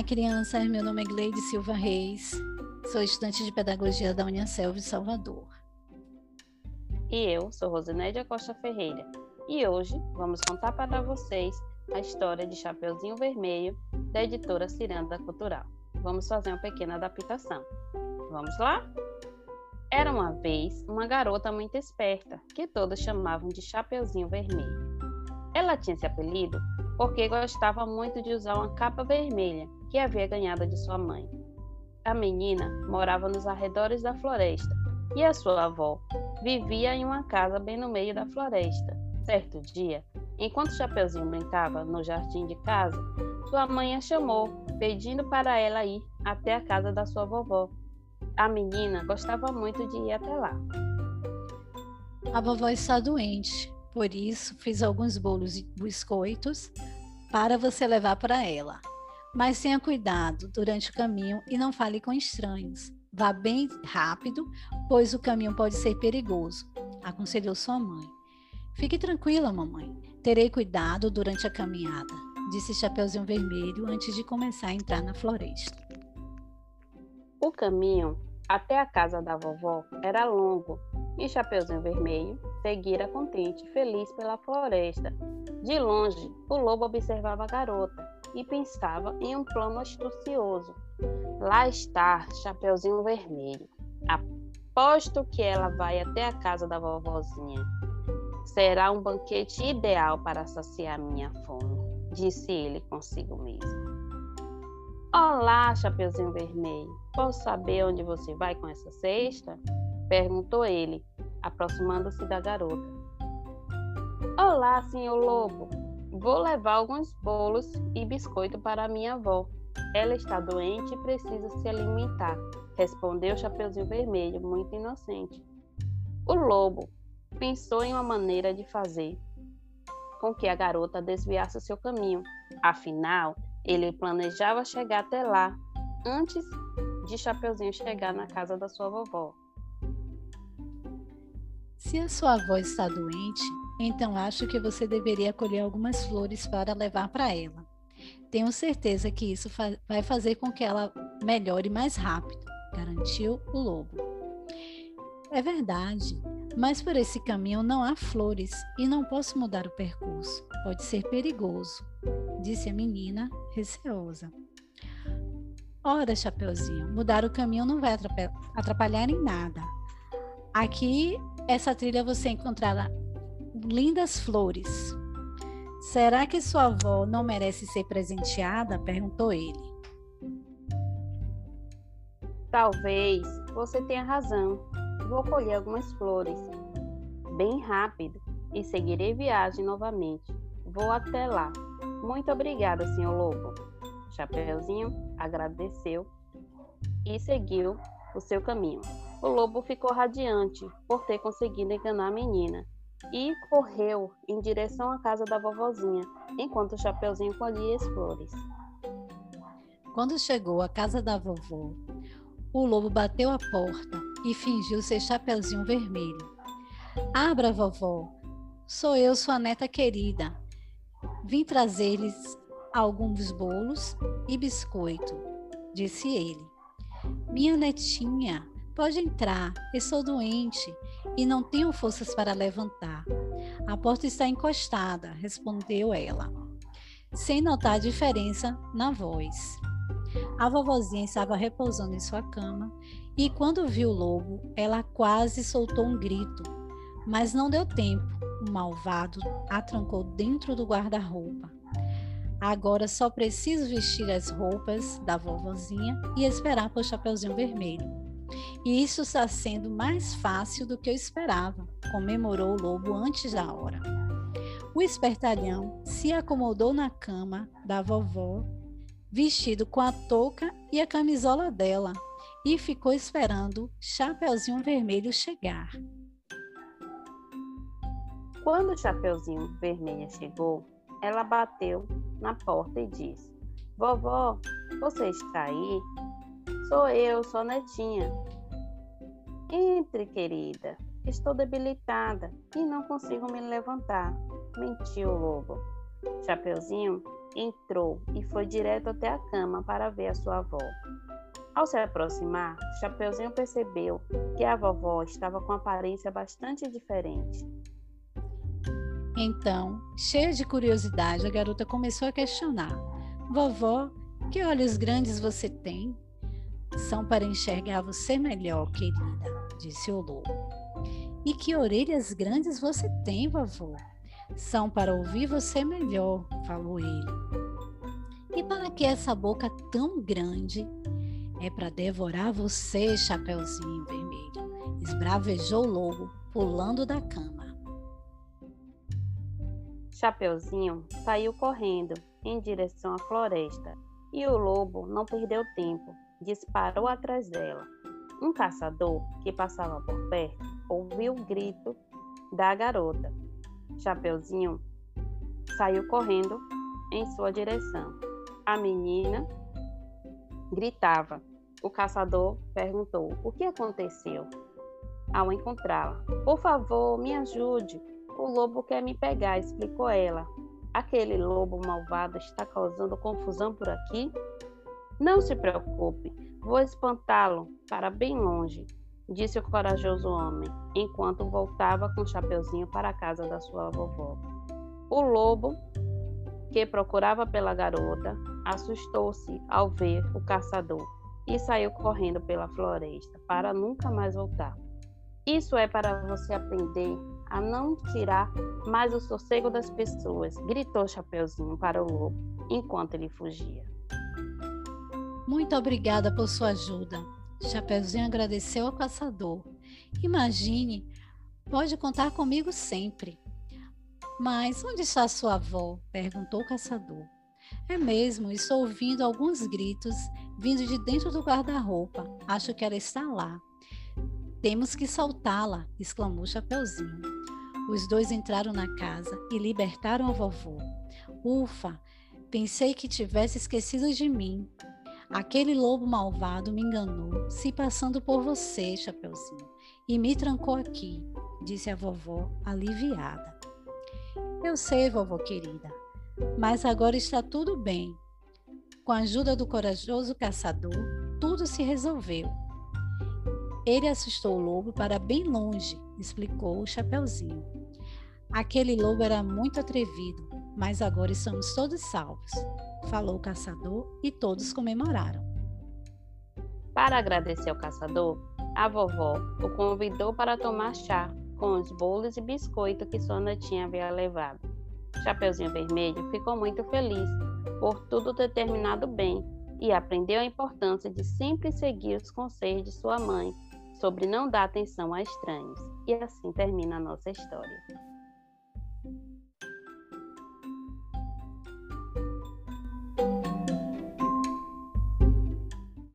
Olá, crianças. Meu nome é Gleide Silva Reis. Sou estudante de Pedagogia da Unicelv de Salvador. E eu sou Rosinédia Costa Ferreira. E hoje vamos contar para vocês a história de Chapeuzinho Vermelho, da editora Ciranda Cultural. Vamos fazer uma pequena adaptação. Vamos lá? Era uma vez uma garota muito esperta, que todos chamavam de Chapeuzinho Vermelho. Ela tinha esse apelido porque gostava muito de usar uma capa vermelha que havia ganhado de sua mãe. A menina morava nos arredores da floresta e a sua avó vivia em uma casa bem no meio da floresta. Certo dia, enquanto Chapeuzinho brincava no jardim de casa, sua mãe a chamou, pedindo para ela ir até a casa da sua vovó. A menina gostava muito de ir até lá. A vovó está doente, por isso, fiz alguns bolos e biscoitos para você levar para ela. Mas tenha cuidado durante o caminho e não fale com estranhos. Vá bem rápido, pois o caminho pode ser perigoso, aconselhou sua mãe. Fique tranquila, mamãe. Terei cuidado durante a caminhada, disse Chapeuzinho Vermelho antes de começar a entrar na floresta. O caminho até a casa da vovó era longo e Chapeuzinho Vermelho seguira contente e feliz pela floresta. De longe, o lobo observava a garota e pensava em um plano astucioso. Lá está Chapeuzinho Vermelho. Aposto que ela vai até a casa da vovozinha. Será um banquete ideal para saciar minha fome, disse ele consigo mesmo. Olá, Chapeuzinho Vermelho. Posso saber onde você vai com essa cesta? Perguntou ele, aproximando-se da garota. Olá, senhor Lobo. Vou levar alguns bolos e biscoito para minha avó. Ela está doente e precisa se alimentar, respondeu Chapeuzinho Vermelho, muito inocente. O lobo pensou em uma maneira de fazer com que a garota desviasse seu caminho. Afinal, ele planejava chegar até lá antes de Chapeuzinho chegar na casa da sua vovó. Se a sua avó está doente, então acho que você deveria colher algumas flores para levar para ela. Tenho certeza que isso fa vai fazer com que ela melhore mais rápido, garantiu o lobo. É verdade, mas por esse caminho não há flores e não posso mudar o percurso. Pode ser perigoso, disse a menina, receosa. Ora, Chapeuzinho, mudar o caminho não vai atrapalhar em nada. Aqui essa trilha você encontrará lindas flores. Será que sua avó não merece ser presenteada? perguntou ele. Talvez você tenha razão. Vou colher algumas flores bem rápido e seguirei viagem novamente. Vou até lá. Muito obrigada, senhor Lobo. Chapeuzinho agradeceu e seguiu o seu caminho. O lobo ficou radiante por ter conseguido enganar a menina e correu em direção à casa da vovozinha, enquanto o Chapeuzinho colhia as flores. Quando chegou à casa da vovó, o lobo bateu a porta e fingiu ser Chapeuzinho Vermelho. Abra, vovó, sou eu, sua neta querida. Vim trazer-lhes alguns bolos e biscoito, disse ele. Minha netinha, Pode entrar, estou doente e não tenho forças para levantar. A porta está encostada, respondeu ela, sem notar a diferença na voz. A vovozinha estava repousando em sua cama e, quando viu o lobo, ela quase soltou um grito, mas não deu tempo. O malvado a trancou dentro do guarda-roupa. Agora só preciso vestir as roupas da vovozinha e esperar por Chapeuzinho Vermelho. E isso está sendo mais fácil do que eu esperava, comemorou o lobo antes da hora. O espertalhão se acomodou na cama da vovó, vestido com a touca e a camisola dela, e ficou esperando Chapeuzinho Vermelho chegar. Quando Chapeuzinho Vermelho chegou, ela bateu na porta e disse: Vovó, você está aí? Sou eu, sua netinha. Entre, querida. Estou debilitada e não consigo me levantar. Mentiu o lobo. Chapeuzinho entrou e foi direto até a cama para ver a sua avó. Ao se aproximar, Chapeuzinho percebeu que a vovó estava com aparência bastante diferente. Então, cheia de curiosidade, a garota começou a questionar: Vovó, que olhos grandes você tem? São para enxergar você melhor, querida, disse o lobo. E que orelhas grandes você tem, vovó? São para ouvir você melhor, falou ele. E para que essa boca tão grande? É para devorar você, Chapeuzinho Vermelho, esbravejou o lobo, pulando da cama. Chapeuzinho saiu correndo em direção à floresta e o lobo não perdeu tempo, disparou atrás dela. Um caçador que passava por perto ouviu o grito da garota. Chapeuzinho saiu correndo em sua direção. A menina gritava. O caçador perguntou: O que aconteceu? Ao encontrá-la, por favor, me ajude. O lobo quer me pegar, explicou ela. Aquele lobo malvado está causando confusão por aqui? Não se preocupe, vou espantá-lo para bem longe, disse o corajoso homem, enquanto voltava com o chapeuzinho para a casa da sua vovó. O lobo, que procurava pela garota, assustou-se ao ver o caçador e saiu correndo pela floresta para nunca mais voltar. Isso é para você aprender a não tirar mais o sossego das pessoas, gritou Chapeuzinho para o lobo enquanto ele fugia. Muito obrigada por sua ajuda. Chapeuzinho agradeceu ao caçador. Imagine, pode contar comigo sempre. Mas onde está sua avó? perguntou o caçador. É mesmo, estou ouvindo alguns gritos vindo de dentro do guarda-roupa. Acho que ela está lá. Temos que soltá-la, exclamou Chapeuzinho. Os dois entraram na casa e libertaram a vovó. Ufa, pensei que tivesse esquecido de mim. Aquele lobo malvado me enganou, se passando por você, Chapeuzinho, e me trancou aqui, disse a vovó, aliviada. Eu sei, vovó querida, mas agora está tudo bem. Com a ajuda do corajoso caçador, tudo se resolveu. Ele assustou o lobo para bem longe, explicou o Chapeuzinho. Aquele lobo era muito atrevido, mas agora estamos todos salvos, falou o caçador e todos comemoraram. Para agradecer ao caçador, a vovó o convidou para tomar chá com os bolos e biscoito que sua netinha havia levado. Chapeuzinho Vermelho ficou muito feliz por tudo ter terminado bem e aprendeu a importância de sempre seguir os conselhos de sua mãe sobre não dar atenção a estranhos. E assim termina a nossa história.